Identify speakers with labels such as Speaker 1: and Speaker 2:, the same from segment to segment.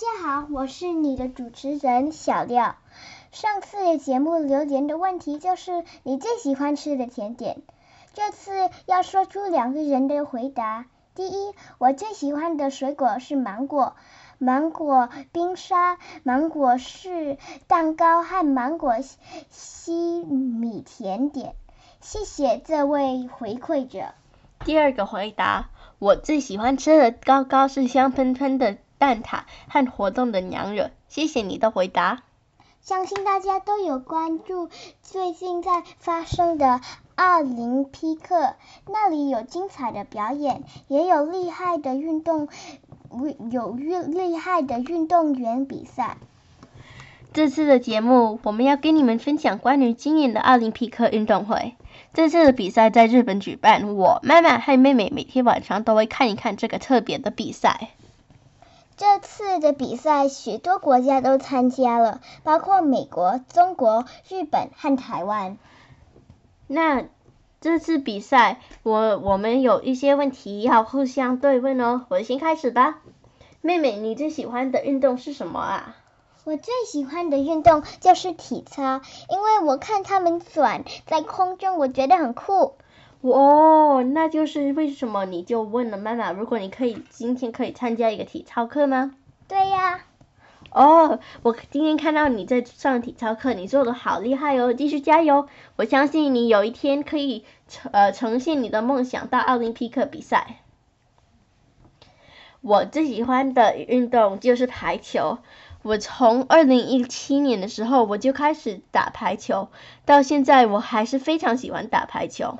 Speaker 1: 大家好，我是你的主持人小廖。上次节目留言的问题就是你最喜欢吃的甜点。这次要说出两个人的回答。第一，我最喜欢的水果是芒果，芒果冰沙、芒果是蛋糕和芒果西米甜点。谢谢这位回馈者。
Speaker 2: 第二个回答，我最喜欢吃的糕糕是香喷喷的蛋挞和活动的娘惹。谢谢你的回答。
Speaker 1: 相信大家都有关注最近在发生的奥林匹克，那里有精彩的表演，也有厉害的运动，有运厉害的运动员比赛。
Speaker 2: 这次的节目，我们要跟你们分享关于今年的奥林匹克运动会。这次的比赛在日本举办，我妈妈和妹妹每天晚上都会看一看这个特别的比赛。
Speaker 1: 这次的比赛，许多国家都参加了，包括美国、中国、日本和台湾。
Speaker 2: 那这次比赛，我我们有一些问题要互相对问哦。我先开始吧。妹妹，你最喜欢的运动是什么啊？
Speaker 1: 我最喜欢的运动就是体操，因为我看他们转在空中，我觉得很酷。
Speaker 2: 哦，那就是为什么你就问了妈妈，如果你可以今天可以参加一个体操课吗？
Speaker 1: 对呀。
Speaker 2: 哦，我今天看到你在上体操课，你做的好厉害哦，继续加油！我相信你有一天可以呈呃呈现你的梦想到奥林匹克比赛。我最喜欢的运动就是排球，我从二零一七年的时候我就开始打排球，到现在我还是非常喜欢打排球。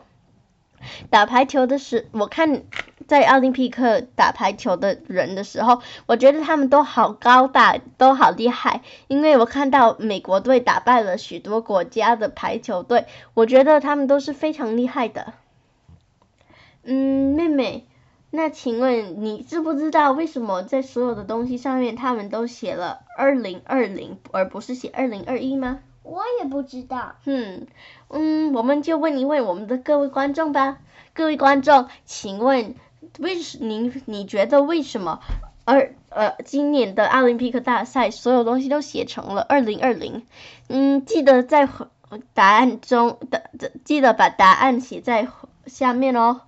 Speaker 2: 打排球的时，我看在奥林匹克打排球的人的时候，我觉得他们都好高大，都好厉害。因为我看到美国队打败了许多国家的排球队，我觉得他们都是非常厉害的。嗯，妹妹，那请问你知不知道为什么在所有的东西上面他们都写了二零二零，而不是写二零二一吗？
Speaker 1: 我也不知道。
Speaker 2: 嗯，嗯，我们就问一问我们的各位观众吧。各位观众，请问，为什您你觉得为什么而呃今年的奥林匹克大赛所有东西都写成了二零二零？嗯，记得在答案中的记得把答案写在下面哦。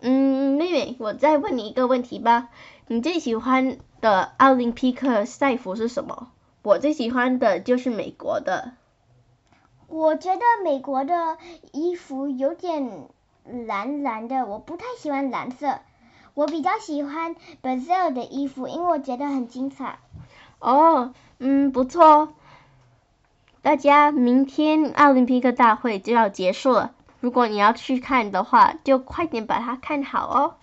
Speaker 2: 嗯，妹妹，我再问你一个问题吧。你最喜欢的奥林匹克赛服是什么？我最喜欢的就是美国的。
Speaker 1: 我觉得美国的衣服有点蓝蓝的，我不太喜欢蓝色。我比较喜欢 Brazil 的衣服，因为我觉得很精彩。
Speaker 2: 哦，嗯，不错。大家，明天奥林匹克大会就要结束了，如果你要去看的话，就快点把它看好哦。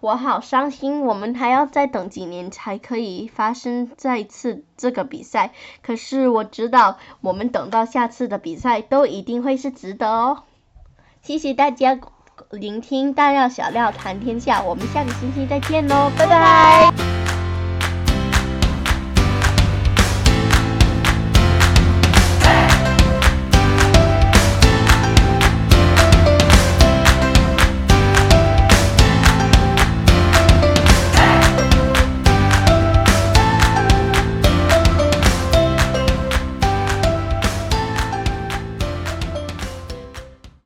Speaker 2: 我好伤心，我们还要再等几年才可以发生再次这个比赛。可是我知道，我们等到下次的比赛都一定会是值得哦。谢谢大家聆听大料小料谈天下，我们下个星期再见喽，拜拜。